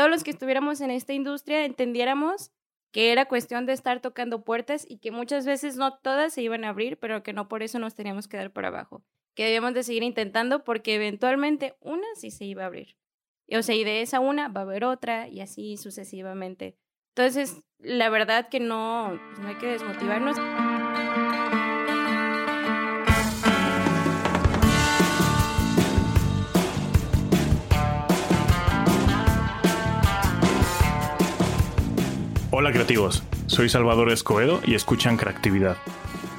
todos los que estuviéramos en esta industria entendiéramos que era cuestión de estar tocando puertas y que muchas veces no todas se iban a abrir, pero que no por eso nos teníamos que dar por abajo, que debíamos de seguir intentando porque eventualmente una sí se iba a abrir. O sea, y de esa una va a haber otra y así sucesivamente. Entonces, la verdad que no, pues, no hay que desmotivarnos. Hola creativos, soy Salvador Escobedo y escuchan Creatividad,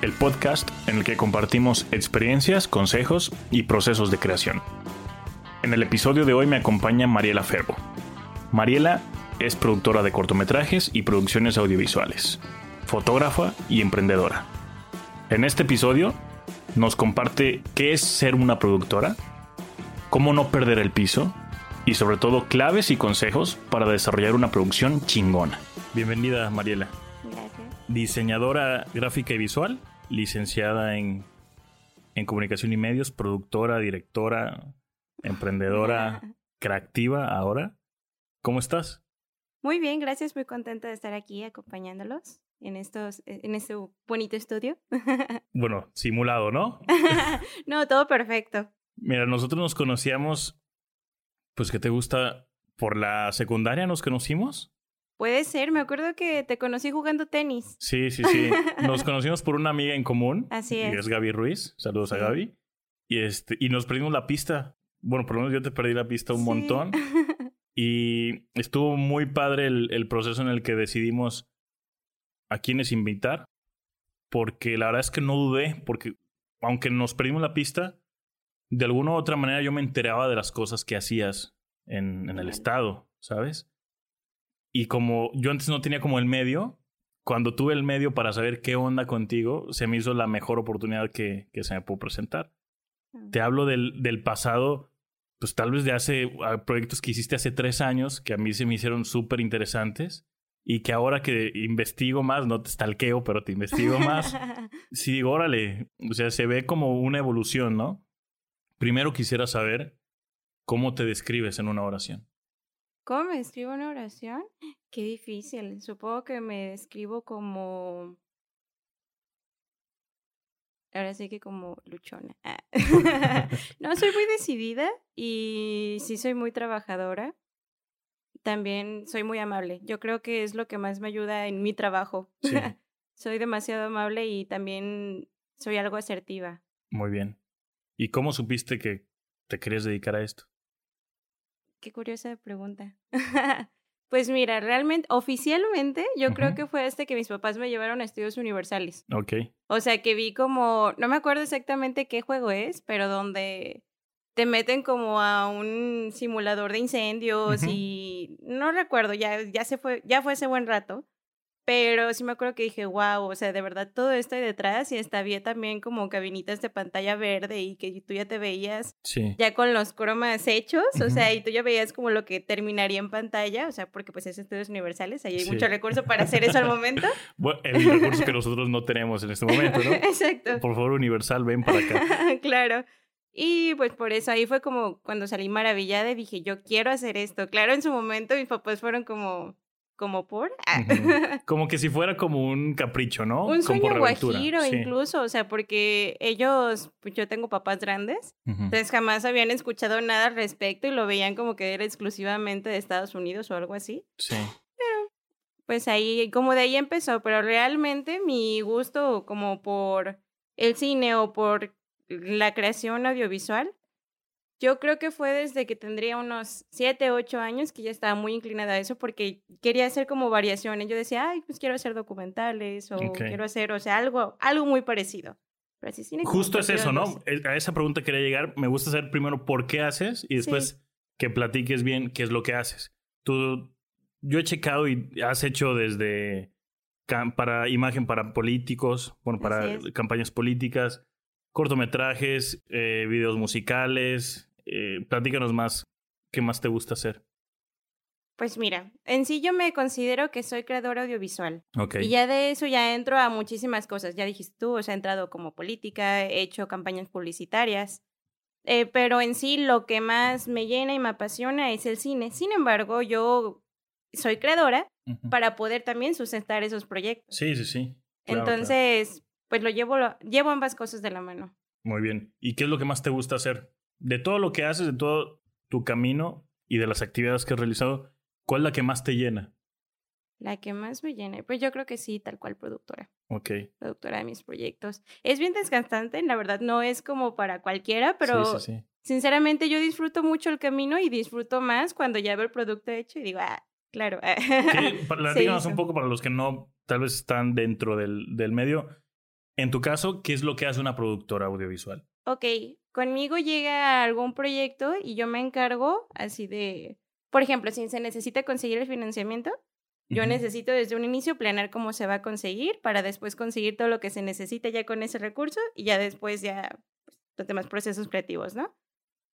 el podcast en el que compartimos experiencias, consejos y procesos de creación. En el episodio de hoy me acompaña Mariela Ferbo. Mariela es productora de cortometrajes y producciones audiovisuales, fotógrafa y emprendedora. En este episodio nos comparte qué es ser una productora, cómo no perder el piso y sobre todo claves y consejos para desarrollar una producción chingona. Bienvenida, Mariela. Gracias. Diseñadora gráfica y visual, licenciada en, en comunicación y medios, productora, directora, emprendedora, creativa ahora. ¿Cómo estás? Muy bien, gracias. Muy contenta de estar aquí acompañándolos en estos, en este bonito estudio. Bueno, simulado, ¿no? no, todo perfecto. Mira, nosotros nos conocíamos, pues, ¿qué te gusta? Por la secundaria nos conocimos. Puede ser, me acuerdo que te conocí jugando tenis. Sí, sí, sí. Nos conocimos por una amiga en común. Así Y es. es Gaby Ruiz. Saludos a. Gaby. Y, este, y nos perdimos la pista. Bueno, por lo menos yo te perdí la pista un Sí. montón. Y estuvo muy padre el, el proceso en el que decidimos a quiénes invitar. Porque la verdad es que no dudé, porque aunque nos perdimos la pista, de alguna u otra manera yo me enteraba de las cosas que hacías en, en el estado, ¿sabes? Y como yo antes no tenía como el medio, cuando tuve el medio para saber qué onda contigo, se me hizo la mejor oportunidad que, que se me pudo presentar. Te hablo del, del pasado, pues tal vez de hace proyectos que hiciste hace tres años, que a mí se me hicieron súper interesantes y que ahora que investigo más, no te stalkeo, pero te investigo más, sí digo, órale, o sea, se ve como una evolución, ¿no? Primero quisiera saber cómo te describes en una oración. ¿Cómo me describo una oración? Qué difícil. Supongo que me describo como... Ahora sí que como luchona. Ah. no, soy muy decidida y sí soy muy trabajadora. También soy muy amable. Yo creo que es lo que más me ayuda en mi trabajo. Sí. soy demasiado amable y también soy algo asertiva. Muy bien. ¿Y cómo supiste que te querías dedicar a esto? Qué curiosa pregunta. pues mira, realmente, oficialmente, yo creo que fue este que mis papás me llevaron a estudios universales. Ok. O sea, que vi como, no me acuerdo exactamente qué juego es, pero donde te meten como a un simulador de incendios y no recuerdo, ya, ya se fue, ya fue ese buen rato. Pero sí me acuerdo que dije, wow, o sea, de verdad todo esto hay detrás y hasta había también como cabinitas de pantalla verde y que tú ya te veías Sí. ya con los cromas hechos, o sea, y tú ya veías como lo que terminaría en pantalla, o sea, porque pues es estudios universales, ahí hay Sí. mucho recurso para hacer eso al momento. Bueno, el recurso que nosotros no tenemos en este momento, ¿no? Exacto. Por favor, Universal, ven para acá. claro. Y pues por eso ahí fue como cuando salí maravillada y dije, yo quiero hacer esto. Claro, en su momento mis papás fueron como, como por... Ah. Como que si fuera como un capricho, ¿no? Un Como sueño aventura. guajiro Sí. incluso, o sea, porque ellos, pues yo tengo papás grandes, Ujú. entonces jamás habían escuchado nada al respecto y lo veían como que era exclusivamente de Estados Unidos o algo así. Sí. pues ahí, como de ahí empezó, pero realmente mi gusto como por el cine o por la creación audiovisual, yo creo que fue desde que tendría unos 7, 8 años que ya estaba muy inclinada a eso porque quería hacer como variaciones. Yo decía, ay, pues quiero hacer documentales o quiero hacer, o sea, algo, algo muy parecido. Pero así como Justo es eso, ¿no? A esa pregunta quería llegar. Me gusta saber primero por qué haces y después que platiques bien qué es lo que haces. Tú, yo he checado y has hecho desde para imagen para políticos, bueno, para campañas políticas, cortometrajes, eh, videos musicales. Eh, platícanos más. ¿Qué más te gusta hacer? Pues mira, en sí yo me considero que soy creadora audiovisual. Ok. Y ya de eso ya entro a muchísimas cosas. Ya dijiste tú, o sea, he entrado como política, he hecho campañas publicitarias. Eh, pero en sí lo que más me llena y me apasiona es el cine. Sin embargo, yo soy creadora para poder también sustentar esos proyectos. Sí, sí, sí. Entonces, pues lo llevo, llevo ambas cosas de la mano. Muy bien. ¿Y qué es lo que más te gusta hacer? De todo lo que haces, de todo tu camino y de las actividades que has realizado, ¿cuál es la que más te llena? La que más me llena, pues yo creo que sí, tal cual productora. Ok. Productora de mis proyectos. Es bien desgastante, la verdad, no es como para cualquiera, pero sinceramente yo disfruto mucho el camino y disfruto más cuando ya veo el producto hecho y digo, ah, claro. Un poco para los que no, tal vez están dentro del, del medio. En tu caso, ¿qué es lo que hace una productora audiovisual? Ok, conmigo llega algún proyecto y yo me encargo así de, por ejemplo, si se necesita conseguir el financiamiento, yo necesito desde un inicio planear cómo se va a conseguir para después conseguir todo lo que se necesita ya con ese recurso y ya después ya pues, los demás procesos creativos, ¿no?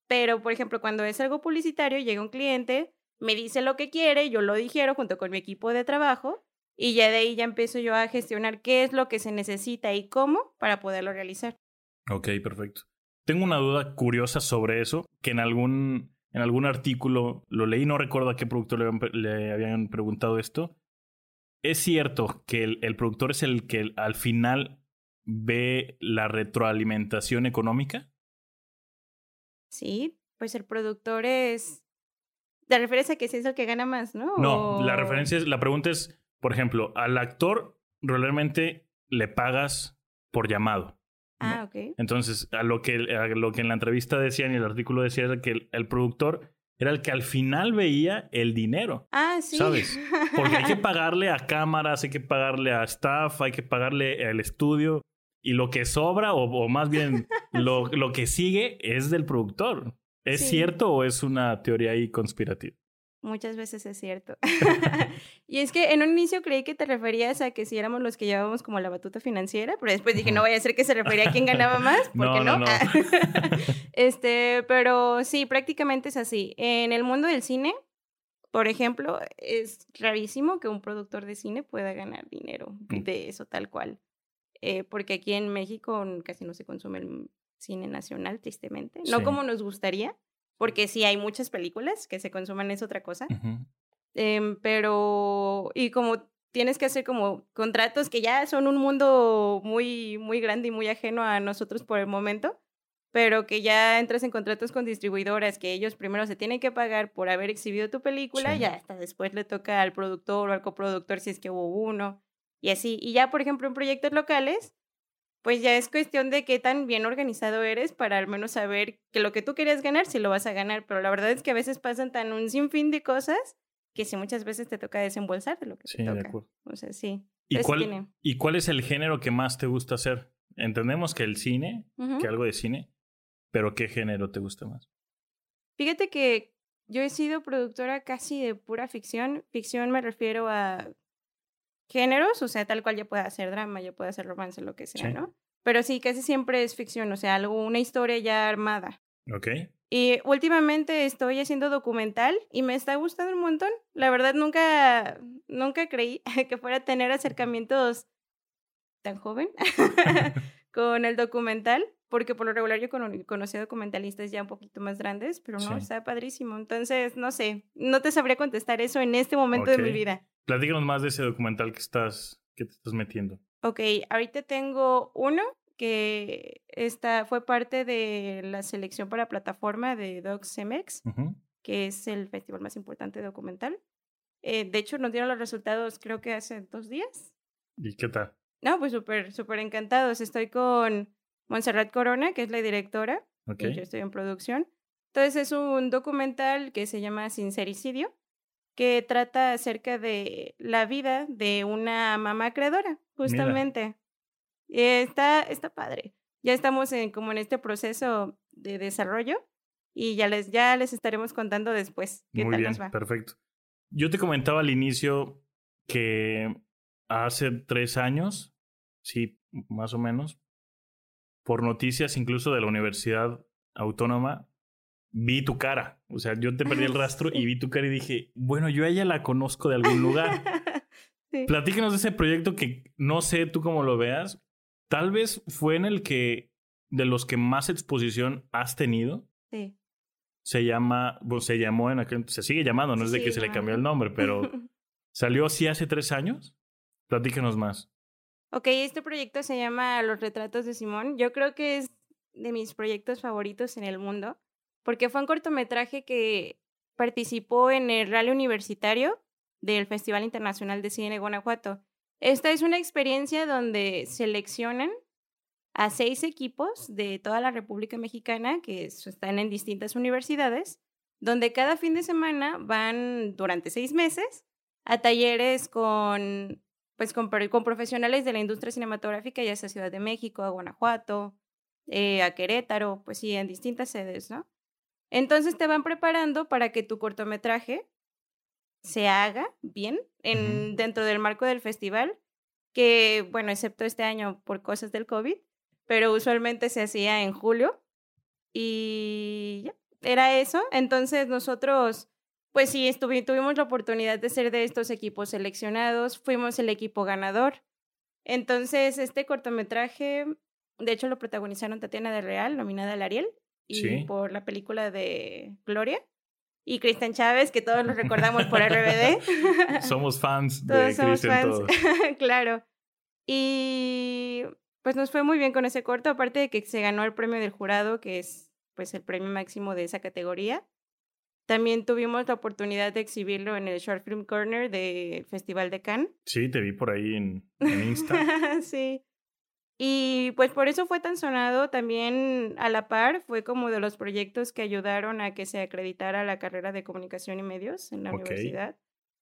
Pero, por ejemplo, cuando es algo publicitario, llega un cliente, me dice lo que quiere, yo lo digiero junto con mi equipo de trabajo y ya de ahí ya empiezo yo a gestionar qué es lo que se necesita y cómo para poderlo realizar. Ok, perfecto. Tengo una duda curiosa sobre eso, que en algún en algún artículo, lo leí, no recuerdo a qué productor le, habían preguntado esto. ¿Es cierto que el, productor es el que al final ve la retroalimentación económica? Sí, pues el productor es... ¿Te refieres a que es el que gana más, no? No, la referencia es, la pregunta es, por ejemplo, al actor realmente le pagas por llamado. Ah, ok. Entonces, a lo, que, lo que en la entrevista decían y el artículo decía era que el, productor era el que al final veía el dinero. Ah, sí. ¿Sabes? Porque hay que pagarle a cámaras, hay que pagarle a staff, hay que pagarle al estudio. Y lo que sobra, o, más bien lo, lo, que sigue, es del productor. ¿Es cierto o es una teoría ahí conspirativa? Muchas veces es cierto. y es que en un inicio creí que te referías a que si éramos los que llevábamos como la batuta financiera, pero después dije, no vaya a ser que se refería a quién ganaba más, porque no. no, este, pero sí, prácticamente es así. En el mundo del cine, por ejemplo, es rarísimo que un productor de cine pueda ganar dinero mm. de eso tal cual. Eh, porque aquí en México casi no se consume el cine nacional, tristemente. No como nos gustaría porque sí hay muchas películas que se consuman, es otra cosa. Em, pero, y como tienes que hacer como contratos que ya son un mundo muy, muy grande y muy ajeno a nosotros por el momento, pero que ya entras en contratos con distribuidoras que ellos primero se tienen que pagar por haber exhibido tu película, ya hasta después le toca al productor o al coproductor si es que hubo uno, y así. Y ya, por ejemplo, en proyectos locales, pues ya es cuestión de qué tan bien organizado eres para al menos saber que lo que tú querías ganar, si lo vas a ganar. Pero la verdad es que a veces pasan tan un sinfín de cosas que si muchas veces te toca desembolsar de lo que te toca. De acuerdo. O sea, sí. ¿Y cuál, ¿Y cuál es el género que más te gusta hacer? Entendemos que el cine, que algo de cine, pero ¿qué género te gusta más? Fíjate que yo he sido productora casi de pura ficción. Ficción me refiero a géneros, o sea, tal cual ya puede hacer drama, ya puede hacer romance, lo que sea, ¿no? Pero sí, casi siempre es ficción, o sea, algo, una historia ya armada. Ok. Y últimamente estoy haciendo documental y me está gustando un montón. La verdad nunca, nunca creí que fuera a tener acercamientos tan joven con el documental, porque por lo regular yo conocí documentalistas ya un poquito más grandes, pero no, está padrísimo. Entonces, no sé, no te sabría contestar eso en este momento de mi vida. Platícanos más de ese documental que estás, que te estás metiendo. Ok, ahorita tengo uno que está, fue parte de la selección para plataforma de DocCMX, que es el festival más importante documental. Eh, de hecho, nos dieron los resultados creo que hace dos días. ¿Y qué tal? No, pues súper, súper encantados. Estoy con Montserrat Corona, que es la directora. Okay. yo estoy en producción. Entonces es un documental que se llama Sincericidio que trata acerca de la vida de una mamá creadora, justamente. Está, está padre. Ya estamos en, como en este proceso de desarrollo y ya les, ya les estaremos contando después qué Muy tal bien, nos va. Perfecto. Yo te comentaba al inicio que hace tres años, sí, más o menos, por noticias incluso de la Universidad Autónoma, vi tu cara. O sea, yo te perdí el rastro y vi tu cara y dije, bueno, yo a ella la conozco de algún lugar. sí. Platícanos de ese proyecto que no sé tú cómo lo veas. Tal vez fue en el que de los que más exposición has tenido. Sí. Se llama, bueno, se llamó en aquel, se sigue llamando, no es de que se le cambió el nombre, pero salió así hace tres años. Platícanos más. Ok, este proyecto se llama Los Retratos de Simón. Yo creo que es de mis proyectos favoritos en el mundo, porque fue un cortometraje que participó en el rally universitario del Festival Internacional de Cine de Guanajuato. Esta es una experiencia donde seleccionan a seis equipos de toda la República Mexicana que es- están en distintas universidades, donde cada fin de semana van durante seis meses a talleres con pues con, con profesionales de la industria cinematográfica, ya sea Ciudad de México, a Guanajuato, eh, a Querétaro, pues sí, en distintas sedes, ¿no? Entonces te van preparando para que tu cortometraje se haga bien en, dentro del marco del festival, que, bueno, excepto este año por cosas del COVID, pero usualmente se hacía en julio y ya, era eso. Entonces nosotros pues sí, tuvimos la oportunidad de ser de estos equipos seleccionados, fuimos el equipo ganador. Entonces, este cortometraje, de hecho, lo protagonizaron Tatiana del Real, nominada al Ariel, y Sí. por la película de Gloria, y Cristian Chávez, que todos los recordamos por RBD. Somos fans de todos somos Christian fans, todos. claro. Y pues nos fue muy bien con ese corto, aparte de que se ganó el premio del jurado, que es pues el premio máximo de esa categoría. También tuvimos la oportunidad de exhibirlo en el Short Film Corner del Festival de Cannes. Sí, te vi por ahí en, en Insta. sí. Y pues por eso fue tan sonado. También a la par fue como de los proyectos que ayudaron a que se acreditara la carrera de comunicación y medios en la Ok. universidad.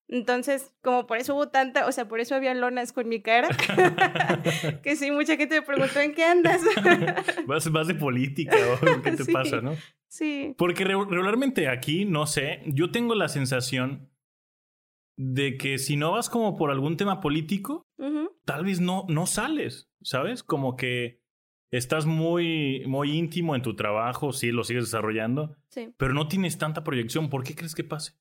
Entonces, como por eso hubo tanta, o sea, por eso había lonas con mi cara, que sí, mucha gente me preguntó en qué andas. vas, vas de política o qué te Sí. pasa, ¿no? sí. Porque re- regularmente aquí, no sé, yo tengo la sensación de que si no vas como por algún tema político, tal vez no, no sales, ¿sabes? Como que estás muy, muy íntimo en tu trabajo, sí, lo sigues desarrollando, Sí. pero no tienes tanta proyección. ¿Por qué crees que pase?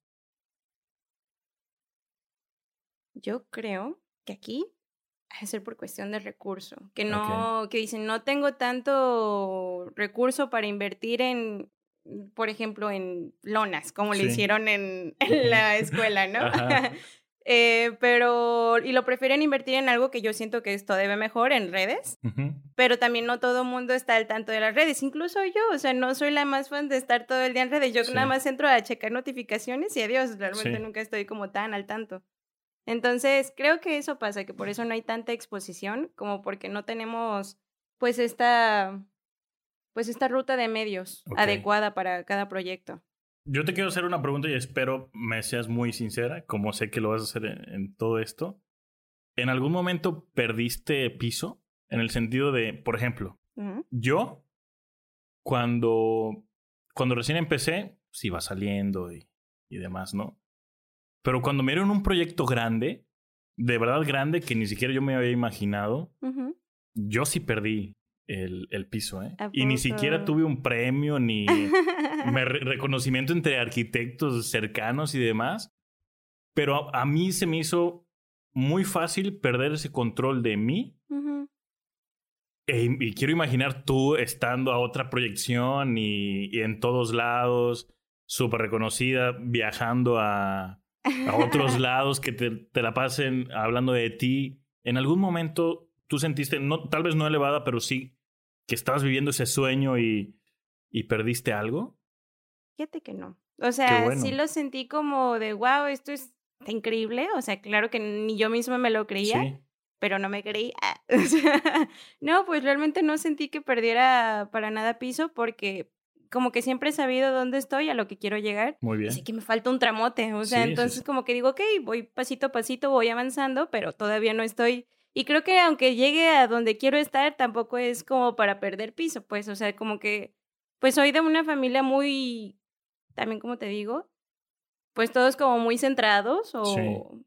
Yo creo que aquí ha de ser por cuestión de recurso, que no, que dicen, no tengo tanto recurso para invertir en, por ejemplo, en lonas, como Sí. le hicieron en, en la escuela, ¿no? Eh, pero, y lo prefieren invertir en algo que yo siento que esto debe mejor, en redes, pero también no todo el mundo está al tanto de las redes, incluso yo, o sea, no soy la más fan de estar todo el día en redes, yo Sí. nada más entro a checar notificaciones y adiós, realmente Sí. nunca estoy como tan al tanto. Entonces, creo que eso pasa, que por eso no hay tanta exposición, como porque no tenemos, pues, esta, pues, esta ruta de medios adecuada para cada proyecto. Yo te quiero hacer una pregunta y espero me seas muy sincera, como sé que lo vas a hacer en, en todo esto. ¿En algún momento perdiste piso? En el sentido de, por ejemplo, yo, cuando, cuando recién empecé, sí iba saliendo y, y demás, ¿no? Pero cuando me dieron un proyecto grande, de verdad grande, que ni siquiera yo me había imaginado, yo sí perdí el, el piso, ¿eh? ¿A Y ni siquiera tuve un premio ni me- re- reconocimiento entre arquitectos cercanos y demás. Pero a, a mí se me hizo muy fácil perder ese control de mí. Ujú. E- y quiero imaginar tú estando a otra proyección y, y en todos lados, súper reconocida, viajando a, a otros lados que te, te la pasen hablando de ti. En algún momento tú sentiste, no, tal vez no elevada, pero sí que estabas viviendo ese sueño y, y perdiste algo. Fíjate que no. O sea, bueno. sí lo sentí como de, wow, esto es increíble. O sea, claro que ni yo misma me lo creía, Sí. pero no me creí. O sea, no, pues realmente no sentí que perdiera para nada piso porque como que siempre he sabido dónde estoy, a lo que quiero llegar. Muy bien. sí que me falta un tramote. O sea, sí, entonces sí. como que digo, ok, voy pasito a pasito, voy avanzando, pero todavía no estoy. Y creo que aunque llegue a donde quiero estar, tampoco es como para perder piso, pues, o sea, como que, pues soy de una familia muy, también como te digo, pues todos como muy centrados o...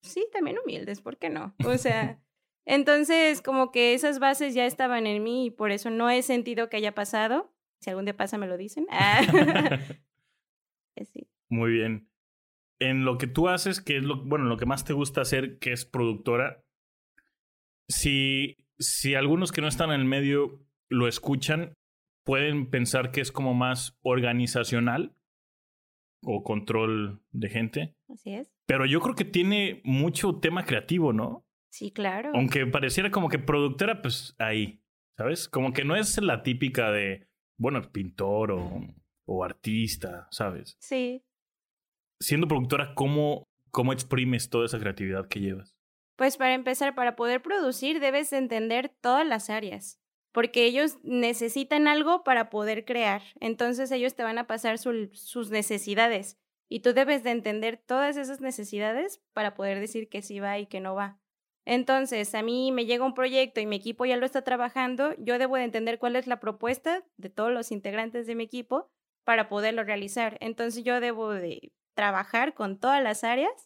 Sí, también humildes, ¿por qué no? O sea, entonces como que esas bases ya estaban en mí y por eso no he sentido que haya pasado. Si algún día pasa, me lo dicen. Ah. sí. Muy bien. En lo que tú haces, que es lo, bueno, lo que más te gusta hacer, que es productora, si, si algunos que no están en el medio lo escuchan pueden pensar que es como más organizacional o control de gente. Así es. Pero yo creo que tiene mucho tema creativo, ¿no? Sí, claro. Aunque pareciera como que productora, pues ahí, ¿sabes? Como que no es la típica de, bueno, pintor o, o artista, ¿sabes? Sí. Siendo productora, ¿cómo, ¿cómo exprimes toda esa creatividad que llevas? Pues para empezar, para poder producir debes entender todas las áreas, porque ellos necesitan algo para poder crear. Entonces ellos te van a pasar sus necesidades y tú debes de entender todas esas necesidades para poder decir que sí va y que no va. Entonces, a mí me llega un proyecto y mi equipo ya lo está trabajando, yo debo de entender cuál es la propuesta de todos los integrantes de mi equipo para poderlo realizar. Entonces, yo debo de trabajar con todas las áreas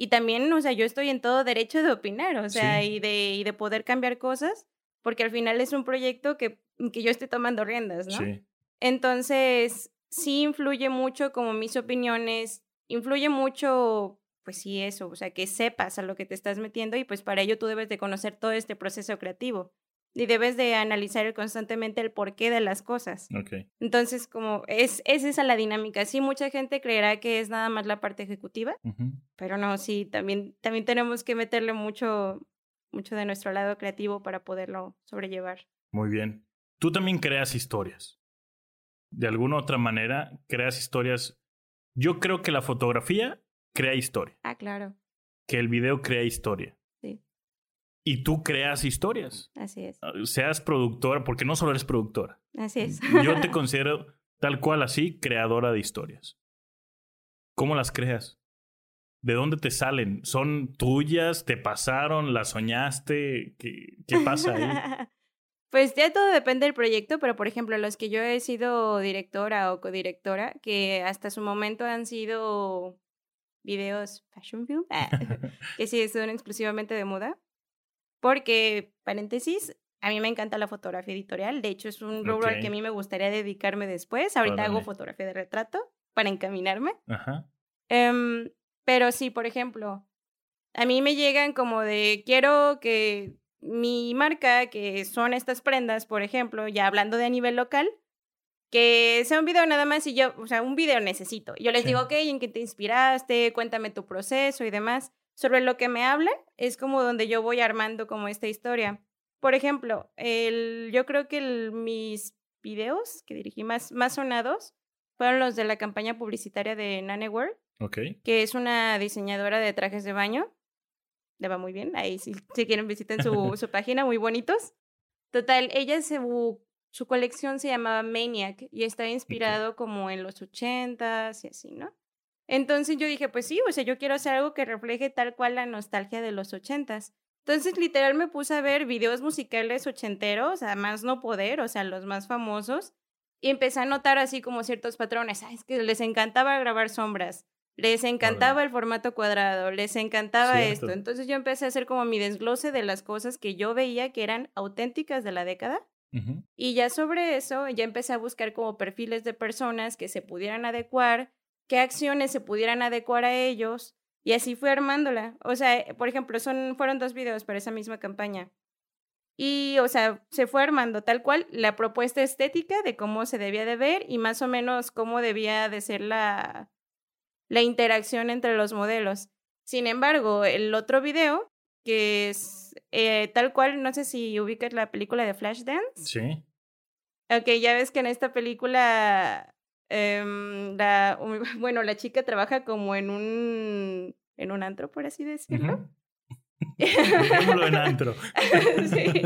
y también, o sea, yo estoy en todo derecho de opinar, o sea, y, de, y de poder cambiar cosas, porque al final es un proyecto que, que yo estoy tomando riendas, ¿no? Sí. Entonces, sí influye mucho como mis opiniones, influye mucho pues sí, eso, o sea, que sepas a lo que te estás metiendo y pues para ello tú debes de conocer todo este proceso creativo y debes de analizar constantemente el porqué de las cosas. Okay. Entonces, como es, es esa la dinámica. Sí, mucha gente creerá que es nada más la parte ejecutiva, pero no, sí, también, también tenemos que meterle mucho, mucho de nuestro lado creativo para poderlo sobrellevar. Muy bien. Tú también creas historias. De alguna otra manera, creas historias. Yo creo que la fotografía crea historia. Ah, claro. Que el video crea historia. Y tú creas historias. Así es. Ah, seas productora, porque no solo eres productora. Así es. Yo te considero tal cual así, creadora de historias. ¿Cómo las creas? ¿De dónde te salen? ¿Son tuyas? ¿Te pasaron? ¿Las soñaste? ¿Qué, qué pasa ahí? Pues ya todo depende del proyecto, pero por ejemplo, los que yo he sido directora o codirectora, que hasta su momento han sido videos fashion film, ah, que sí son exclusivamente de moda. Porque, paréntesis, a mí me encanta la fotografía editorial. De hecho, es un rubro al que a mí me gustaría dedicarme después. Ahorita hago fotografía de retrato para encaminarme. Ajá. Em, pero sí, por ejemplo, a mí me llegan como de quiero que mi marca, que son estas prendas, por ejemplo, ya hablando de a nivel local, que sea un video nada más y yo, o sea, un video necesito. Yo les digo, ok, ¿en qué te inspiraste? Cuéntame tu proceso y demás. Sobre lo que me hablan es como donde yo voy armando como esta historia. Por ejemplo, el, yo creo que mis videos que dirigí más, más sonados fueron los de la campaña publicitaria de Naneware, okay. que es una diseñadora de trajes de baño. Le va muy bien, ahí si, si quieren visiten su, su página, muy bonitos. Total, ella se su colección se llamaba Maniac y está inspirado como en los ochentas y así, ¿no? Entonces yo dije, pues sí, o sea, yo quiero hacer algo que refleje tal cual la nostalgia de los ochentas. Entonces, literal, me puse a ver videos musicales ochenteros, a más no poder, o sea, los más famosos, y empecé a notar así como ciertos patrones. Ah, es que les encantaba grabar sombras, les encantaba el formato cuadrado, les encantaba esto. Entonces yo empecé a hacer como mi desglose de las cosas que yo veía que eran auténticas de la década y ya sobre eso, ya empecé a buscar como perfiles de personas que se pudieran adecuar, qué acciones se pudieran adecuar a ellos, y así fui armándola. O sea, eh, por ejemplo, son, fueron dos videos para esa misma campaña. Y, o sea, se fue armando tal cual la propuesta estética de cómo se debía de ver y más o menos cómo debía de ser la, la interacción entre los modelos. Sin embargo, el otro video que es eh, tal cual, no sé si ubicas la película de Flashdance. Sí. Ok, ya ves que en esta película, em, la, bueno, la chica trabaja como en un, en un antro, por así decirlo. en antro. sí.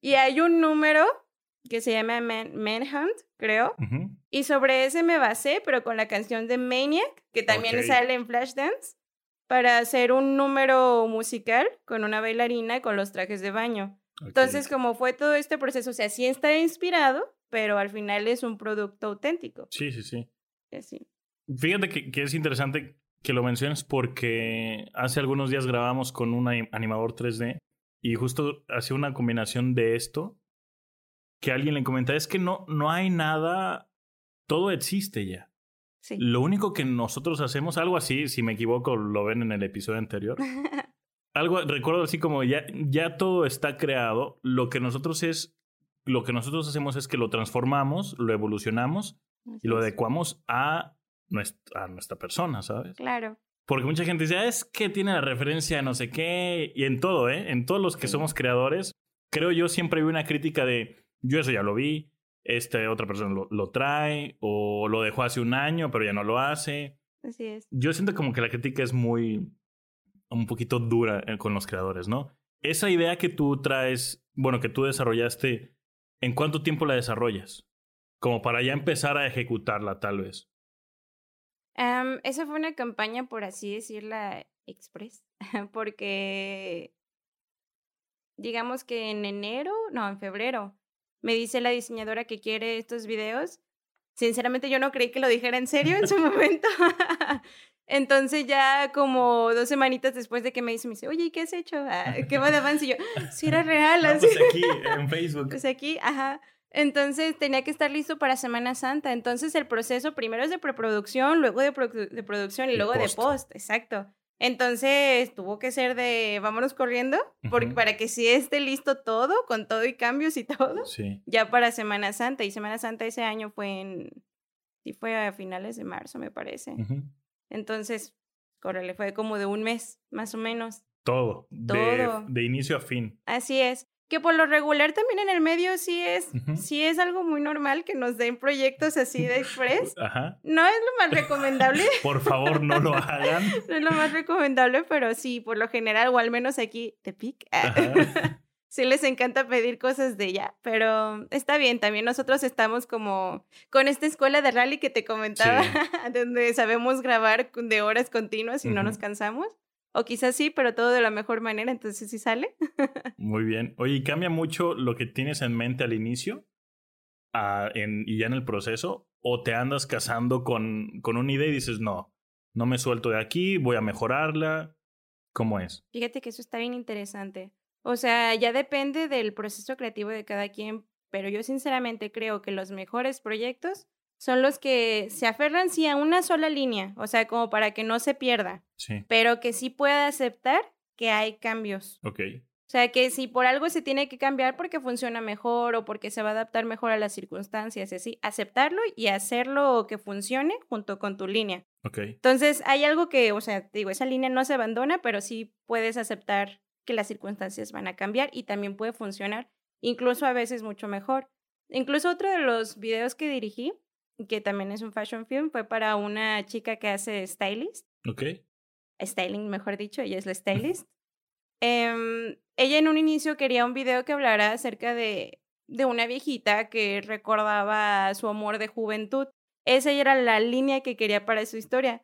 Y hay un número que se llama Manhunt, creo. Y sobre ese me basé, pero con la canción de Maniac, que también sale en Flashdance para hacer un número musical con una bailarina con los trajes de baño. Entonces, como fue todo este proceso, o sea, sí está inspirado, pero al final es un producto auténtico. Sí, sí, sí. Sí. Fíjate que, que, es interesante que lo menciones porque hace algunos días grabamos con un animador 3D y justo hacía una combinación de esto que alguien le comentaba, es que no, no hay nada, todo existe ya. Lo único que nosotros hacemos, algo así, si me equivoco, lo ven en el episodio anterior. algo, recuerdo así como ya, ya todo está creado. Lo que nosotros es lo que nosotros hacemos es que lo transformamos, lo evolucionamos y lo adecuamos a nuestra, a nuestra persona, ¿sabes? Claro. Porque mucha gente dice, ah, es que tiene la referencia a no sé qué, y en todo, ¿eh? En todos los que somos creadores, creo yo siempre hay una crítica de, yo eso ya lo vi, esta otra persona lo, lo, trae, o lo dejó hace un año, pero ya no lo hace. Así es. Yo siento como que la crítica es muy, un poquito dura eh, con los creadores, ¿no? Esa idea que tú traes, bueno, que tú desarrollaste, ¿en cuánto tiempo la desarrollas? Como para ya empezar a ejecutarla, tal vez. Um, esa fue una campaña, por así decirla, express, porque digamos que en enero, no, en febrero, me dice la diseñadora que quiere estos videos. Sinceramente yo no creí que lo dijera en serio en su momento. Entonces ya como dos semanitas después de que me dice, me dice, oye, ¿qué has hecho? Ah, ¿Qué va de avance? Y yo, si era real. Ah, pues aquí, en Facebook. Pues aquí, ajá. Entonces tenía que estar listo para Semana Santa. Entonces el proceso primero es de preproducción, luego de, de producción y, luego de post, exacto. Entonces tuvo que ser de vámonos corriendo porque, para que si esté listo todo, con todo y cambios y todo, sí. ya para Semana Santa. Y Semana Santa ese año fue en, sí fue a finales de marzo, me parece. Entonces, córrele, fue como de un mes, más o menos. Todo. Todo. De, de inicio a fin. Así es que por lo regular también en el medio sí es, sí es algo muy normal que nos den proyectos así de express. Ajá. No es lo más recomendable. por favor, no lo hagan. no es lo más recomendable, pero sí, por lo general, o al menos aquí, te pic. Sí les encanta pedir cosas de ella, pero está bien, también nosotros estamos como con esta escuela de rally que te comentaba, donde sabemos grabar de horas continuas y no nos cansamos. O quizás sí, pero todo de la mejor manera, entonces sí sale. Muy bien. Oye, ¿y cambia mucho lo que tienes en mente al inicio en, y ya en el proceso? ¿O te andas casando con, con una idea y dices, no, no me suelto de aquí, voy a mejorarla? ¿Cómo es? Fíjate que eso está bien interesante. O sea, ya depende del proceso creativo de cada quien, pero yo sinceramente creo que los mejores proyectos son los que se aferran sí a una sola línea, o sea, como para que no se pierda, sí. pero que sí pueda aceptar que hay cambios. Ok. O sea, que si por algo se tiene que cambiar porque funciona mejor o porque se va a adaptar mejor a las circunstancias y así, aceptarlo y hacerlo que funcione junto con tu línea. Ok. Entonces, hay algo que, o sea, digo, esa línea no se abandona, pero sí puedes aceptar que las circunstancias van a cambiar y también puede funcionar, incluso a veces mucho mejor. Incluso otro de los videos que dirigí, que también es un fashion film, fue para una chica que hace stylist. Ok. Styling, mejor dicho, ella es la stylist. eh, ella en un inicio quería un video que hablara acerca de, de una viejita que recordaba su amor de juventud. Esa era la línea que quería para su historia.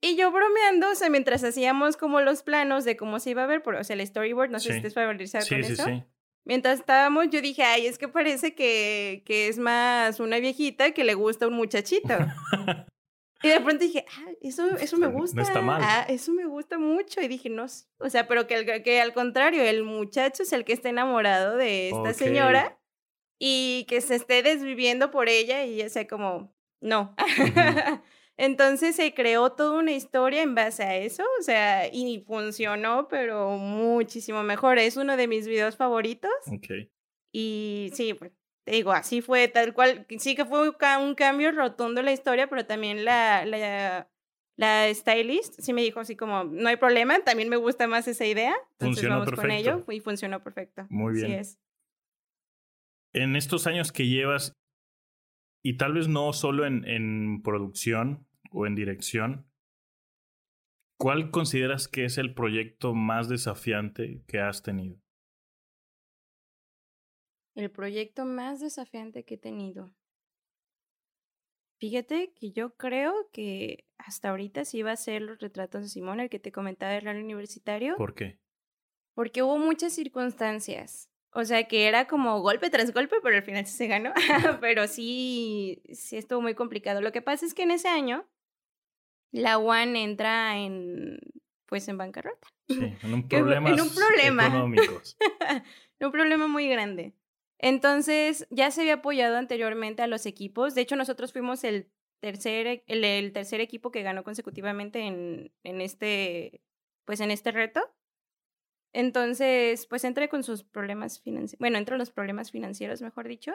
Y yo bromeando, o sea, mientras hacíamos como los planos de cómo se iba a ver, por, o sea, el storyboard, no sé si te familiarizado sí, con sí, eso. Sí. Mientras estábamos, yo dije, ay, es que parece que, que es más una viejita que le gusta un muchachito. y de pronto dije, ah, eso, eso me gusta. No está mal. Ah, eso me gusta mucho. Y dije, no, o sea, pero que, que al contrario, el muchacho es el que está enamorado de esta Ok. señora y que se esté desviviendo por ella y ya sea como, no. Entonces se creó toda una historia en base a eso, o sea, y funcionó, pero muchísimo mejor. Es uno de mis videos favoritos. Ok. Y sí, pues, te digo, así fue tal cual. Sí que fue un ca- un cambio rotundo en la historia, pero también la, la, la stylist sí me dijo así como, no hay problema, también me gusta más esa idea. Entonces Funcionó vamos con perfecto. ello y funcionó perfecto. Muy Así bien. es. En estos años que llevas, y tal vez no solo en, en producción o en dirección, ¿cuál consideras que es el proyecto más desafiante que has tenido? El proyecto más desafiante que he tenido. Fíjate que yo creo que hasta ahorita sí va a ser los retratos de Simón, el que te comentaba del rally universitario, ¿Por qué? porque hubo muchas circunstancias. O sea que era como golpe tras golpe, pero al final sí se ganó. pero sí, sí estuvo muy complicado. Lo que pasa es que en ese año la UAN entra en, pues en bancarrota. Sí, en un Que- en un problema. económicos. un problema muy grande. Entonces, ya se había apoyado anteriormente a los equipos. De hecho, nosotros fuimos el tercer, e- el, el tercer equipo que ganó consecutivamente en, en este, pues en este reto. Entonces, pues entré con sus problemas financieros, bueno, entro en los problemas financieros, mejor dicho,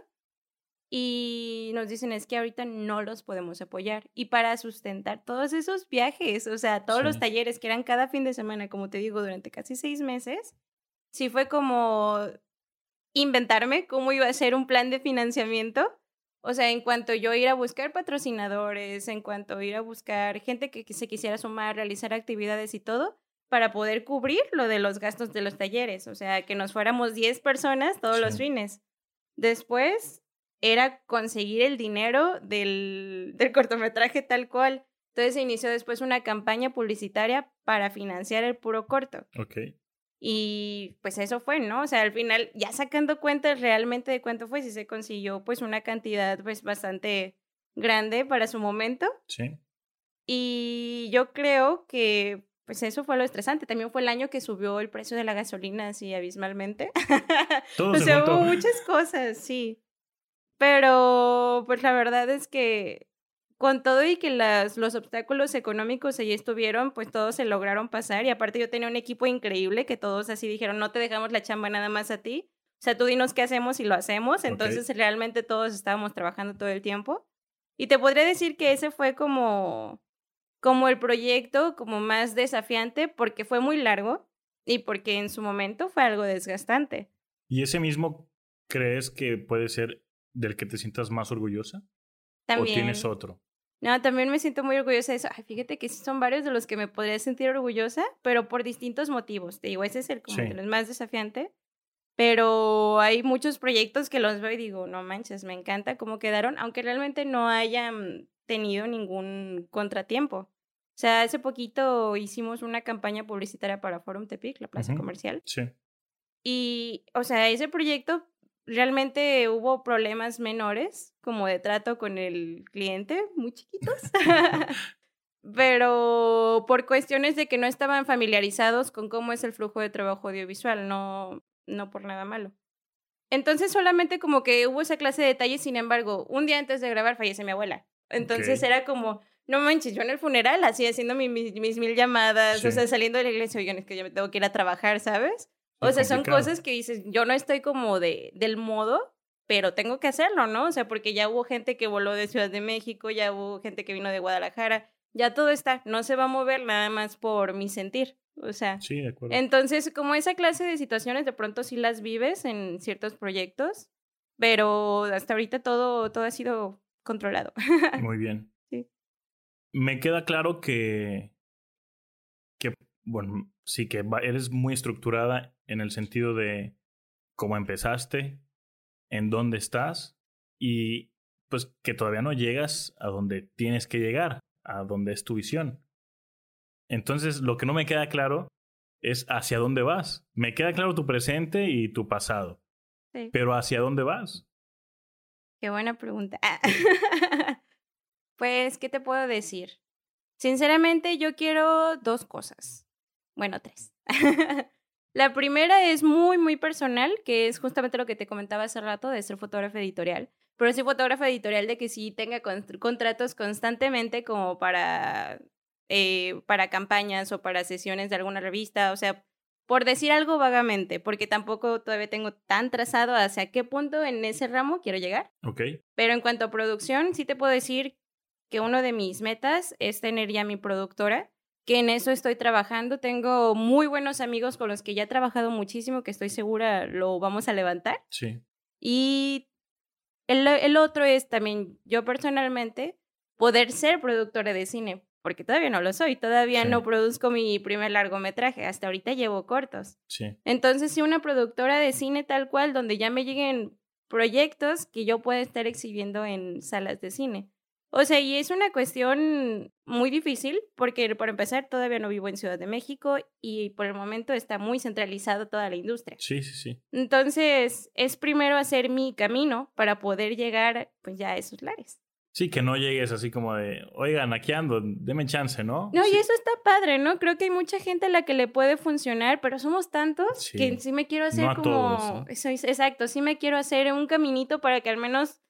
y nos dicen es que ahorita no los podemos apoyar. Y para sustentar todos esos viajes, o sea, todos los talleres que eran cada fin de semana, como te digo, durante casi seis meses, sí fue como inventarme cómo iba a ser un plan de financiamiento. O sea, en cuanto yo ir a buscar patrocinadores, en cuanto ir a buscar gente que se quisiera sumar, realizar actividades y todo, para poder cubrir lo de los gastos de los talleres. O sea, que nos fuéramos 10 personas todos los fines. Después, era conseguir el dinero del, del cortometraje tal cual. Entonces se inició después una campaña publicitaria para financiar el puro corto. Ok. Y pues eso fue, ¿no? O sea, al final, ya sacando cuentas realmente de cuánto fue, si se consiguió pues una cantidad pues bastante grande para su momento. Sí. Y yo creo que pues eso fue lo estresante. También fue el año que subió el precio de la gasolina así abismalmente. Todo o sea, hubo muchas cosas, sí. Pero pues la verdad es que con todo y que las, los obstáculos económicos allí estuvieron, pues todos se lograron pasar. Y aparte yo tenía un equipo increíble que todos así dijeron, no te dejamos la chamba nada más a ti. O sea, tú dinos qué hacemos y lo hacemos. Entonces realmente todos estábamos trabajando todo el tiempo. Y te podría decir que ese fue como, como el proyecto como más desafiante porque fue muy largo y porque en su momento fue algo desgastante. ¿Y ese mismo crees que puede ser del que te sientas más orgullosa? También. ¿O tienes otro? No, también me siento muy orgullosa de eso. Ay, fíjate que son varios de los que me podría sentir orgullosa, pero por distintos motivos. Te digo, ese es el, como más desafiante. Pero hay muchos proyectos que los veo y digo, no manches, me encanta cómo quedaron, aunque realmente no hayan tenido ningún contratiempo. O sea, hace poquito hicimos una campaña publicitaria para Forum Tepic, la plaza comercial. Sí. Y, o sea, ese proyecto realmente hubo problemas menores, como de trato con el cliente, muy chiquitos. Pero por cuestiones de que no estaban familiarizados con cómo es el flujo de trabajo audiovisual, no, no por nada malo. Entonces solamente como que hubo esa clase de detalles, sin embargo, un día antes de grabar fallece mi abuela. Entonces era como, no manches, yo en el funeral así haciendo mis, mis, mil llamadas, o sea, saliendo de la iglesia, oigan, es que yo me tengo que ir a trabajar, ¿sabes? O sea, son cosas que dices, yo no estoy como de, del modo, pero tengo que hacerlo, ¿no? O sea, porque ya hubo gente que voló de Ciudad de México, ya hubo gente que vino de Guadalajara, ya todo está, no se va a mover nada más por mi sentir. O sea, sí, de acuerdo. entonces como esa clase de situaciones de pronto sí las vives en ciertos proyectos, pero hasta ahorita todo, todo ha sido controlado. Muy bien. Sí. Me queda claro que, que bueno, sí que eres muy estructurada en el sentido de cómo empezaste, en dónde estás y pues que todavía no llegas a donde tienes que llegar, a donde es tu visión. Entonces, lo que no me queda claro es hacia dónde vas. Me queda claro tu presente y tu pasado. Sí. Pero ¿hacia dónde vas? Qué buena pregunta. pues, ¿qué te puedo decir? Sinceramente, yo quiero dos cosas. Bueno, tres. la primera es muy, muy personal, que es justamente lo que te comentaba hace rato de ser fotógrafo editorial. Pero sí fotógrafo editorial de que sí tenga contratos constantemente como para, eh, para campañas o para sesiones de alguna revista. O sea, por decir algo vagamente, porque tampoco todavía tengo tan trazado hacia qué punto en ese ramo quiero llegar. Ok. Pero en cuanto a producción, sí te puedo decir que uno de mis metas es tener ya mi productora que en eso estoy trabajando. Tengo muy buenos amigos con los que ya he trabajado muchísimo, que estoy segura lo vamos a levantar. Sí. Y el, el otro es también yo personalmente poder ser productora de cine, porque todavía no lo soy, todavía no produzco mi primer largometraje, hasta ahorita llevo cortos. Sí. Entonces, sí, una productora de cine tal cual, donde ya me lleguen proyectos que yo pueda estar exhibiendo en salas de cine. O sea, y es una cuestión muy difícil porque, por empezar, todavía no vivo en Ciudad de México y por el momento está muy centralizado toda la industria. Sí, sí, sí. Entonces, es primero hacer mi camino para poder llegar, pues, ya a esos lares. Sí, que no llegues así como de, oigan, aquí ando, deme chance, ¿no? No, y eso está padre, ¿no? Creo que hay mucha gente a la que le puede funcionar, pero somos tantos que sí me quiero hacer como... Todos, Exacto, sí me quiero hacer un caminito para que al menos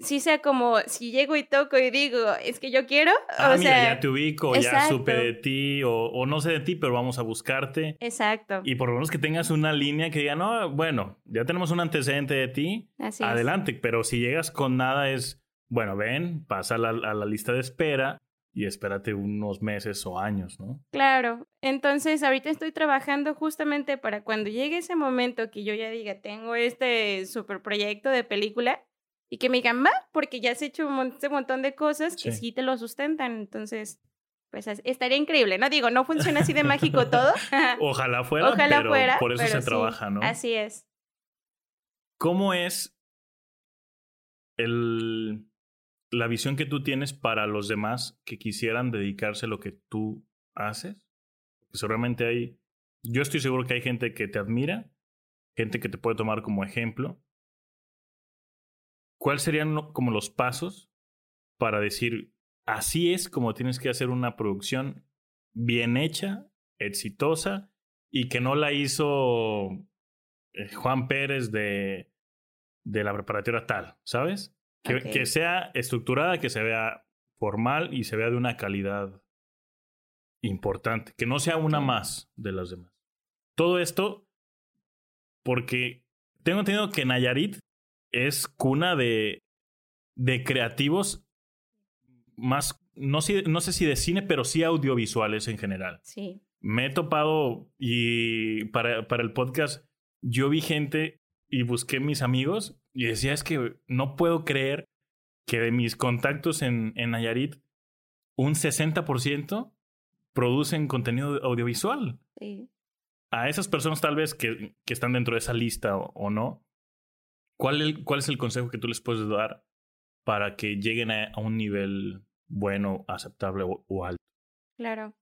sí sea como si llego y toco y digo, es que yo quiero. Ah, o mira, sea, ya te ubico, ya supe de ti, o, o, no sé de ti, pero vamos a buscarte. Exacto. Y por lo menos que tengas una línea que diga, no, bueno, ya tenemos un antecedente de ti, Así adelante. Pero si llegas con nada es, bueno, ven, pasa a la, a la lista de espera y espérate unos meses o años, ¿no? Claro. Entonces, ahorita estoy trabajando justamente para cuando llegue ese momento que yo ya diga, tengo este super proyecto de película y que me digan, va, porque ya has hecho un montón de cosas que sí. te lo sustentan. Entonces, pues estaría increíble, ¿no? Digo, no funciona así de mágico todo. Ojalá fuera, Ojalá pero fuera, por eso pero se sí, trabaja, ¿no? Así es. ¿Cómo es el, la visión que tú tienes para los demás que quisieran dedicarse a lo que tú haces? Porque seguramente hay, yo estoy seguro que hay gente que te admira, gente que te puede tomar como ejemplo. ¿Cuáles serían como los pasos para decir, así es como tienes que hacer una producción bien hecha, exitosa y que no la hizo eh, Juan Pérez de, de la preparatoria tal, ¿sabes? Que, que sea estructurada, que se vea formal y se vea de una calidad importante, que no sea una más de las demás. Todo esto porque tengo entendido que Nayarit es cuna de, de creativos más, no, sé- no sé si de cine, pero sí audiovisuales en general Sí. me he topado y para, para el podcast yo vi gente y busqué mis amigos y decía es que no puedo creer que de mis contactos en, en Nayarit un 60% producen contenido audiovisual. Sí. A esas personas tal vez que, que están dentro de esa lista o, o no, ¿cuál, el- ¿cuál es el consejo que tú les puedes dar para que lleguen a, un nivel bueno, aceptable o- alto? Claro.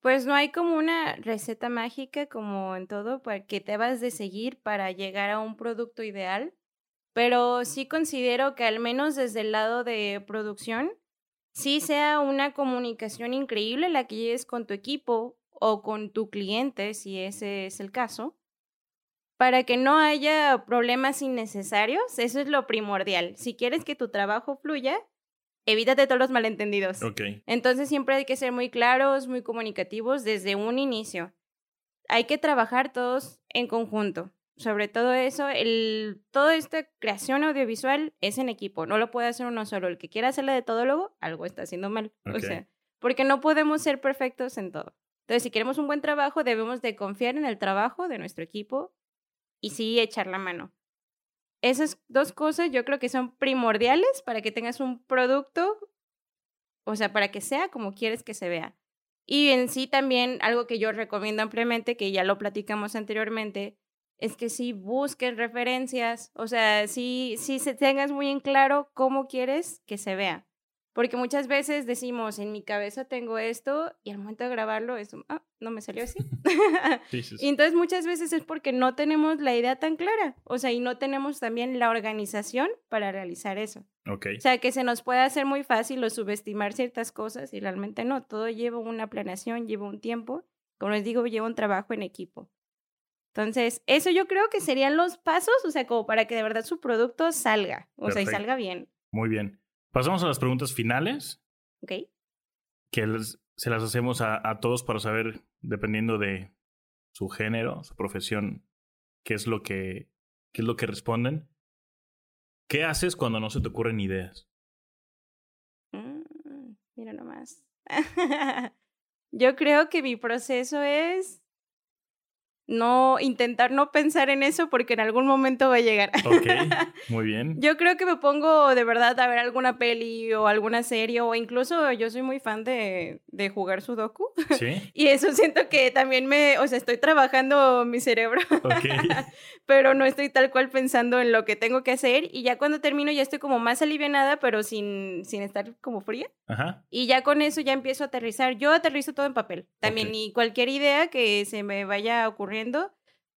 Pues no hay como una receta mágica como en todo que te vas de seguir para llegar a un producto ideal, pero sí considero que al menos desde el lado de producción, sí sea una comunicación increíble la que lleves con tu equipo o con tu cliente, si ese es el caso, para que no haya problemas innecesarios. Eso es lo primordial. Si quieres que tu trabajo fluya, evítate todos los malentendidos. Ok, Entonces siempre hay que ser muy claros, muy comunicativos desde un inicio. Hay que trabajar todos en conjunto. Sobre todo eso, el, toda esta creación audiovisual es en equipo, no lo puede hacer uno solo. El que quiera hacerle de todólogo, algo está haciendo mal. Ok. O sea, porque no podemos ser perfectos en todo. Entonces, si queremos un buen trabajo, debemos de confiar en el trabajo de nuestro equipo y sí echar la mano. Esas dos cosas yo creo que son primordiales para que tengas un producto, o sea, para que sea como quieres que se vea. Y en sí también algo que yo recomiendo ampliamente, que ya lo platicamos anteriormente, es que sí busques referencias, o sea, sí, sí se tengas muy en claro cómo quieres que se vea. Porque muchas veces decimos, en mi cabeza tengo esto, y al momento de grabarlo es, ah, no me salió así. sí, sí, sí. Y entonces muchas veces es porque no tenemos la idea tan clara, o sea, y no tenemos también la organización para realizar eso. Ok, O sea, que se nos puede hacer muy fácil o subestimar ciertas cosas y realmente no, todo lleva una planeación, lleva un tiempo, como les digo, lleva un trabajo en equipo. Entonces, eso yo creo que serían los pasos, o sea, como para que de verdad su producto salga, o sea, y salga bien, muy bien. Pasamos a las preguntas finales. ¿ok? que les- se las hacemos a, a todos para saber, dependiendo de su género, su profesión, qué es lo que, qué es lo que responden. ¿Qué haces cuando no se te ocurren ideas? Mm, mira nomás. Yo creo que mi proceso es no intentar no pensar en eso porque en algún momento va a llegar. Ok, muy bien. Yo creo que me pongo de verdad a ver alguna peli o alguna serie o incluso yo soy muy fan de, de jugar sudoku ¿Sí? y eso siento que también me, o sea, estoy trabajando mi cerebro, Ok, pero no estoy tal cual pensando en lo que tengo que hacer y ya cuando termino ya estoy como más alivianada pero sin, sin estar como fría. ajá, Y ya con eso ya empiezo a aterrizar. Yo aterrizo todo en papel. También, y cualquier idea que se me vaya ocurriendo,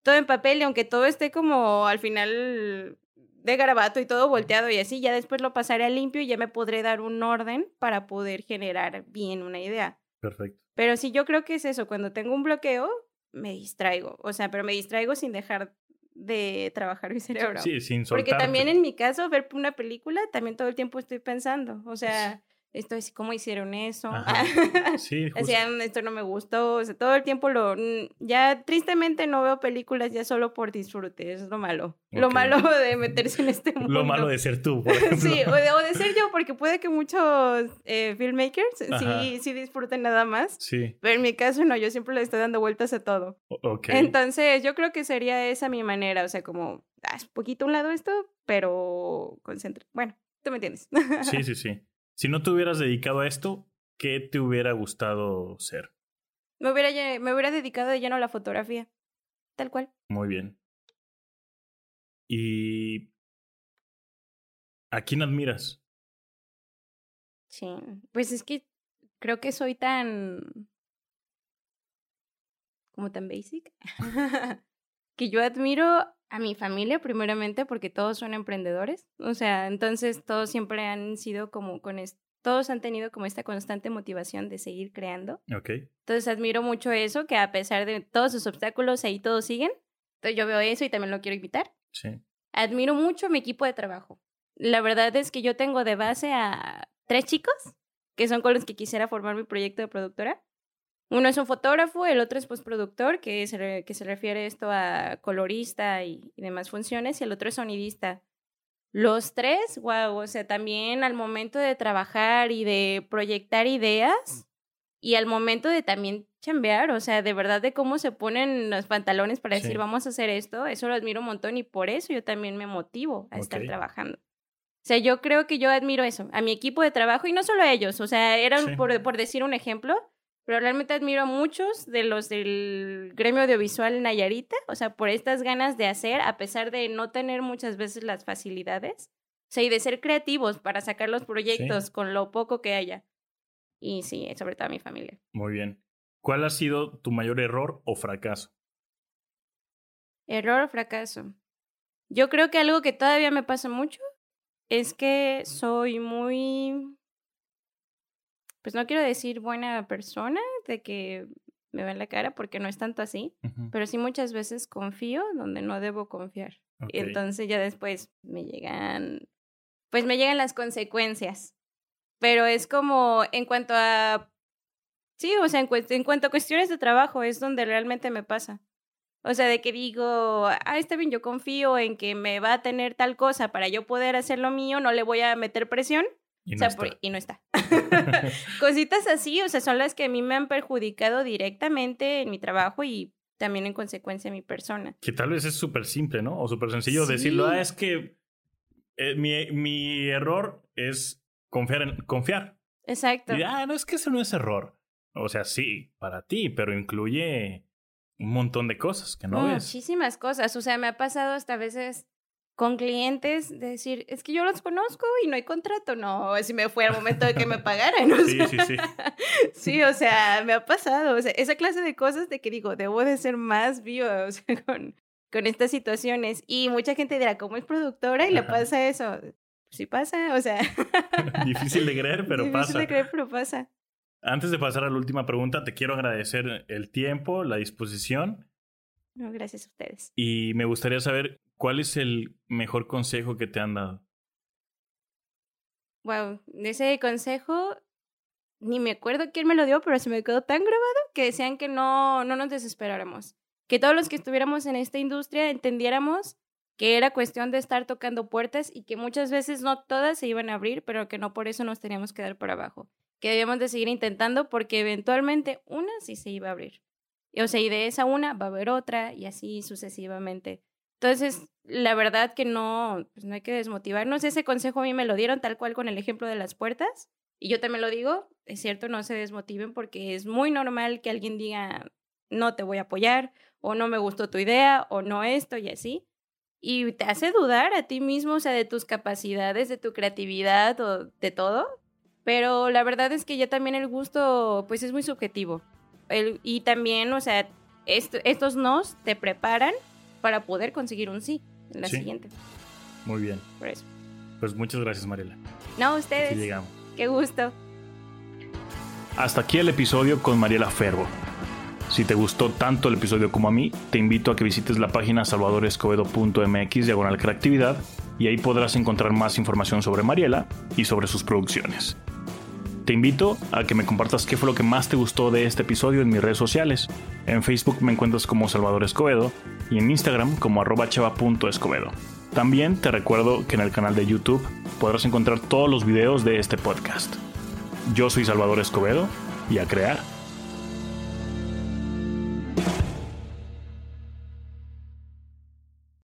todo en papel. Y aunque todo esté como al final de garabato y todo volteado y así, ya después lo pasaré a limpio y ya me podré dar un orden para poder generar bien una idea. perfecto. Pero sí, yo creo que es eso. Cuando tengo un bloqueo, me distraigo. O sea, pero me distraigo sin dejar de trabajar mi cerebro. Sí, sin Porque también en mi caso, ver una película, también todo el tiempo estoy pensando. O sea, esto es cómo hicieron eso. Sí, Decían, esto no me gustó. O sea, todo el tiempo lo. Ya tristemente no veo películas ya solo por disfrute. Es lo malo. Lo malo de meterse en este mundo. Lo malo de ser tú, por ejemplo. sí, o de, ser yo, porque puede que muchos eh, filmmakers sí, sí disfruten nada más. Sí. Pero en mi caso no, yo siempre le estoy dando vueltas a todo. Ok. Entonces, yo creo que sería esa mi manera. O sea, como, ah, un poquito a un lado esto, pero concentra. Bueno, tú me entiendes. sí, sí, sí. Si no te hubieras dedicado a esto, ¿qué te hubiera gustado ser? Me hubiera, me hubiera dedicado de lleno a la fotografía. Tal cual. Muy bien. ¿Y a quién admiras? Sí, pues es que creo que soy tan... como tan basic. que yo admiro a mi familia primeramente porque todos son emprendedores, o sea, entonces todos siempre han sido como con todos han tenido como esta constante motivación de seguir creando. Ok. Entonces admiro mucho eso, que a pesar de todos sus obstáculos ahí todos siguen. Entonces yo veo eso y también lo quiero invitar. Sí. Admiro mucho a mi equipo de trabajo. La verdad es que yo tengo de base a tres chicos que son con los que quisiera formar mi proyecto de productora. Uno es un fotógrafo, el otro es postproductor, que se, que se refiere esto a colorista y, demás funciones, y el otro es sonidista. Los tres, wow, o sea, también al momento de trabajar y de proyectar ideas y al momento de también chambear, o sea, de verdad de cómo se ponen los pantalones para decir vamos a hacer esto, eso lo admiro un montón y por eso yo también me motivo a estar trabajando. O sea, yo creo que yo admiro eso, a mi equipo de trabajo y no solo a ellos, o sea, eran por, por decir un ejemplo, pero realmente admiro a muchos de los del gremio audiovisual Nayarita, o sea, por estas ganas de hacer, a pesar de no tener muchas veces las facilidades, o sea, y de ser creativos para sacar los proyectos con lo poco que haya. Y sí, sobre todo a mi familia. Muy bien. ¿Cuál ha sido tu mayor error o fracaso? Error o fracaso. Yo creo que algo que todavía me pasa mucho es que soy muy pues no quiero decir buena persona, de que me ven la cara, porque no es tanto así, pero sí muchas veces confío donde no debo confiar. Y entonces ya después me llegan, pues me llegan las consecuencias. Pero es como en cuanto a, sí, o sea, en, en cuanto a cuestiones de trabajo es donde realmente me pasa. O sea, de que digo, ah, está bien, yo confío en que me va a tener tal cosa para yo poder hacer lo mío, no le voy a meter presión y no, está. y no está. Cositas así, o sea, son las que a mí me han perjudicado directamente en mi trabajo y también en consecuencia en mi persona. Que tal vez es súper simple, ¿no? O súper sencillo decirlo, ah, es que eh, mi, mi, error es confiar en confiar. Exacto. Y, ah, no, es que eso no es error. O sea, sí, para ti, pero incluye un montón de cosas que no ves. Muchísimas cosas. O sea, me ha pasado hasta veces con clientes de decir, es que yo los conozco y no hay contrato. No, si me fue al momento de que me pagaran. ¿no? sí, sí, sí. sí, o sea, me ha pasado. O sea, esa clase de cosas de que digo, debo de ser más viva o sea, con, con estas situaciones. Y mucha gente dirá, ¿cómo es productora y le pasa eso? Sí pasa, o sea. Difícil de creer, pero pasa. Difícil de creer, pero pasa. Antes de pasar a la última pregunta, te quiero agradecer el tiempo, la disposición. No, gracias a ustedes. Y me gustaría saber ¿Cuál es el mejor consejo que te han dado? Wow, ese consejo ni me acuerdo quién me lo dio, pero se me quedó tan grabado que decían que no, no nos desesperáramos. Que todos los que estuviéramos en esta industria entendiéramos que era cuestión de estar tocando puertas y que muchas veces no todas se iban a abrir, pero que no por eso nos teníamos que dar por abajo. Que debíamos de seguir intentando porque eventualmente una sí se iba a abrir. O sea, y de esa una va a haber otra y así sucesivamente. Entonces, la verdad que no, pues no hay que desmotivarnos. Ese consejo a mí me lo dieron tal cual con el ejemplo de las puertas. Y yo también lo digo, es cierto, no se desmotiven porque es muy normal que alguien diga, no te voy a apoyar, o no me gustó tu idea, o no esto y así. Y te hace dudar a ti mismo, o sea, de tus capacidades, de tu creatividad o de todo. Pero la verdad es que ya también el gusto, pues es muy subjetivo. y también, o sea, estos nos te preparan para poder conseguir un sí en la siguiente. Muy bien. Por eso. Pues muchas gracias, Mariela. No, ustedes. llegamos. Qué gusto. Hasta aquí el episodio con Mariela Ferbo. Si te gustó tanto el episodio como a mí, te invito a que visites la página salvadorescoedo.mx diagonal creatividad y ahí podrás encontrar más información sobre Mariela y sobre sus producciones. Te invito a que me compartas qué fue lo que más te gustó de este episodio en mis redes sociales. En Facebook me encuentras como Salvador Escobedo y en Instagram como arroba chava.escobedo. También te recuerdo que en el canal de YouTube podrás encontrar todos los videos de este podcast. Yo soy Salvador Escobedo y a crear